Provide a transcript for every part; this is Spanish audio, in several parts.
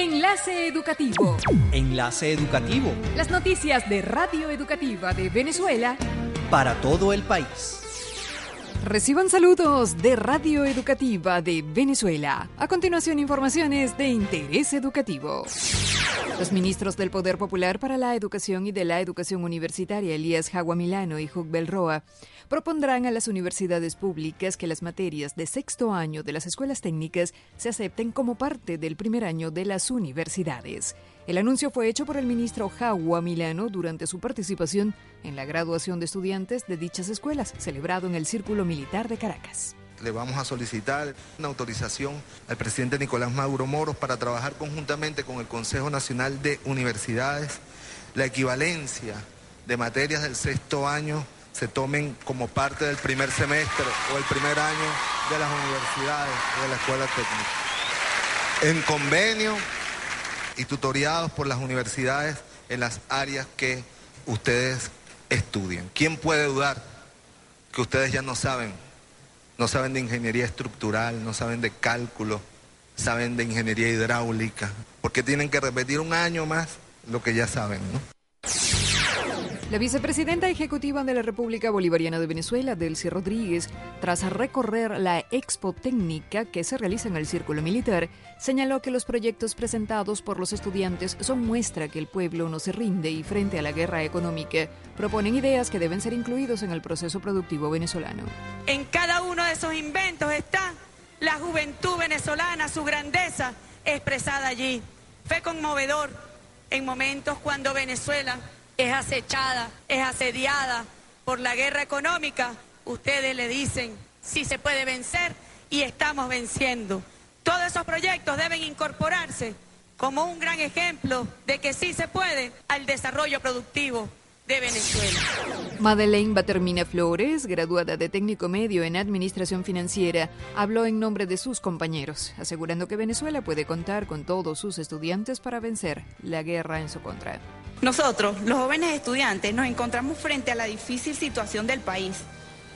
Enlace Educativo. Enlace Educativo. Las noticias de Radio Educativa de Venezuela para todo el país. Reciban saludos de Radio Educativa de Venezuela. A continuación, informaciones de interés educativo. Los ministros del Poder Popular para la Educación y de la Educación Universitaria, Elías Jaguamilano y Jugbel Roa, propondrán a las universidades públicas que las materias de sexto año de las escuelas técnicas se acepten como parte del primer año de las universidades. El anuncio fue hecho por el ministro Jagua Milano durante su participación en la graduación de estudiantes de dichas escuelas, celebrado en el Círculo Militar de Caracas. Le vamos a solicitar una autorización al presidente Nicolás Maduro Moros para trabajar conjuntamente con el Consejo Nacional de Universidades la equivalencia de materias del sexto año se tomen como parte del primer semestre o el primer año de las universidades o de la escuela técnica. En convenio y tutoriados por las universidades en las áreas que ustedes estudian. ¿Quién puede dudar que ustedes ya no saben? No saben de ingeniería estructural, no saben de cálculo, saben de ingeniería hidráulica, porque tienen que repetir un año más lo que ya saben, ¿no? La vicepresidenta ejecutiva de la República Bolivariana de Venezuela, Delcy Rodríguez, tras recorrer la expo técnica que se realiza en el Círculo Militar, señaló que los proyectos presentados por los estudiantes son muestra que el pueblo no se rinde y frente a la guerra económica proponen ideas que deben ser incluidos en el proceso productivo venezolano. En cada esos inventos está la juventud venezolana, su grandeza expresada allí. Fue conmovedor en momentos cuando Venezuela es acechada, es asediada por la guerra económica, ustedes le dicen, sí se puede vencer y estamos venciendo. Todos esos proyectos deben incorporarse como un gran ejemplo de que sí se puede al desarrollo productivo de Venezuela. Madeleine Batermina Flores, graduada de técnico medio en Administración Financiera, habló en nombre de sus compañeros, asegurando que Venezuela puede contar con todos sus estudiantes para vencer la guerra en su contra. Nosotros, los jóvenes estudiantes, nos encontramos frente a la difícil situación del país,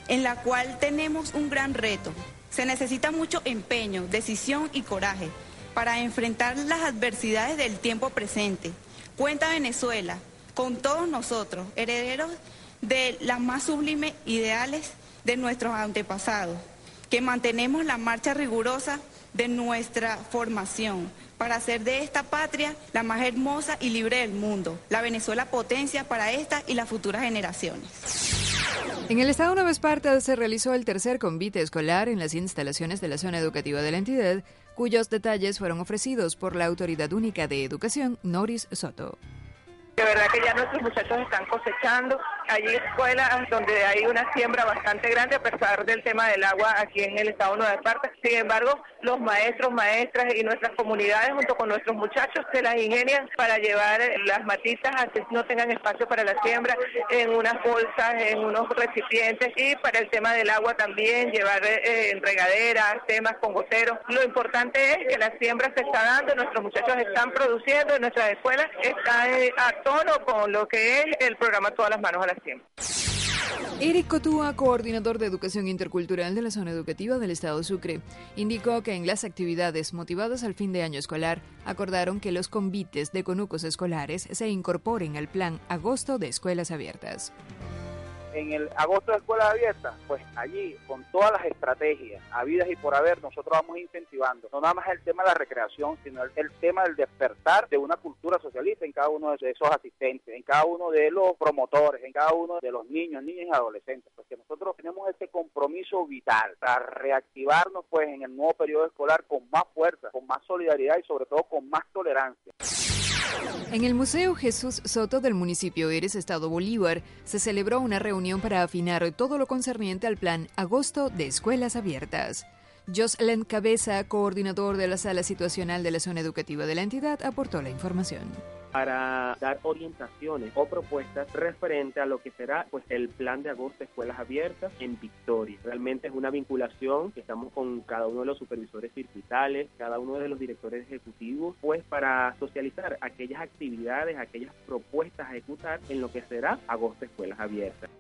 en la cual tenemos un gran reto. Se necesita mucho empeño, decisión y coraje para enfrentar las adversidades del tiempo presente. Cuenta Venezuela con todos nosotros, herederos de las más sublimes ideales de nuestros antepasados, que mantenemos la marcha rigurosa de nuestra formación para hacer de esta patria la más hermosa y libre del mundo, la Venezuela potencia para esta y las futuras generaciones. En el estado Nueva Esparta se realizó el tercer convite escolar en las instalaciones de la zona educativa de la entidad, cuyos detalles fueron ofrecidos por la Autoridad Única de Educación, Noris Soto. De verdad que ya nuestros muchachos están cosechando. Hay escuelas donde hay una siembra bastante grande a pesar del tema del agua aquí en el estado de Nueva Esparta. Sin embargo, los maestros, maestras y nuestras comunidades junto con nuestros muchachos se las ingenian para llevar las matitas a no tengan espacio para la siembra en unas bolsas, en unos recipientes y para el tema del agua también llevar eh, en regaderas, temas con goteros. Lo importante es que la siembra se está dando, nuestros muchachos están produciendo, nuestras escuelas están eh, tono con lo que es el programa Todas las Manos a la Eric Cotúa, coordinador de Educación Intercultural de la Zona Educativa del Estado Sucre, indicó que en las actividades motivadas al fin de año escolar acordaron que los convites de conucos escolares se incorporen al plan Agosto de Escuelas Abiertas en el agosto de escuelas abiertas, pues allí con todas las estrategias habidas y por haber, nosotros vamos incentivando, no nada más el tema de la recreación, sino el, tema del despertar de una cultura socialista en cada uno de esos asistentes, en cada uno de los promotores, en cada uno de los niños, niñas y adolescentes, porque nosotros tenemos ese compromiso vital para reactivarnos pues en el nuevo periodo escolar con más fuerza, con más solidaridad y sobre todo con más tolerancia. En el Museo Jesús Soto del municipio Eres, Estado Bolívar, se celebró una reunión para afinar todo lo concerniente al plan Agosto de Escuelas Abiertas. Joslen Cabeza, coordinador de la sala situacional de la zona educativa de la entidad, aportó la información para dar orientaciones o propuestas referente a lo que será pues el plan de agosto de escuelas abiertas en Victoria. Realmente es una vinculación que estamos con cada uno de los supervisores circuitales, cada uno de los directores ejecutivos, pues para socializar aquellas actividades, aquellas propuestas a ejecutar en lo que será agosto de escuelas abiertas.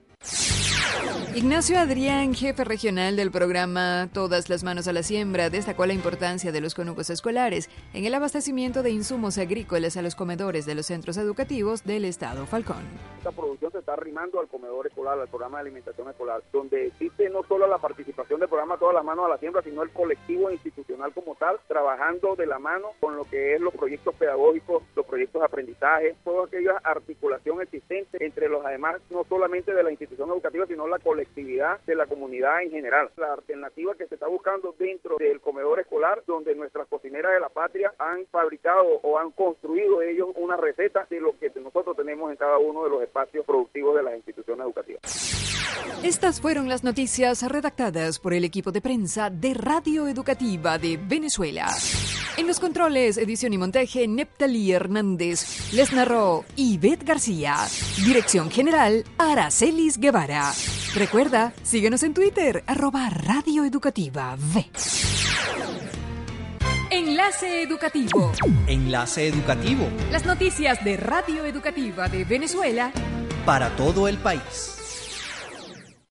Ignacio Adrián, jefe regional del programa Todas las manos a la siembra, destacó la importancia de los conugos escolares en el abastecimiento de insumos agrícolas a los comedores de los centros educativos del Estado Falcón. Esta producción se está arrimando al comedor escolar, al programa de alimentación escolar, donde existe no solo la participación del programa Todas las manos a la siembra, sino el colectivo institucional como tal, trabajando de la mano con lo que es los proyectos pedagógicos, los proyectos de aprendizaje, toda aquella articulación existente entre los además no solamente de la institución educativa, sino la colectividad de la comunidad en general. La alternativa que se está buscando dentro del comedor escolar, donde nuestras cocineras de la patria han fabricado o han construido ellos una receta de lo que nosotros tenemos en cada uno de los espacios productivos de las instituciones educativas. Estas fueron las noticias redactadas por el equipo de prensa de Radio Educativa de Venezuela. En los controles, edición y montaje, Neptalí Hernández. Les narró Ivette García. Dirección general, Aracelis Guevara. Recuerda, síguenos en Twitter, arroba Radio Educativa V. Enlace Educativo. Enlace Educativo. Las noticias de Radio Educativa de Venezuela. Para todo el país.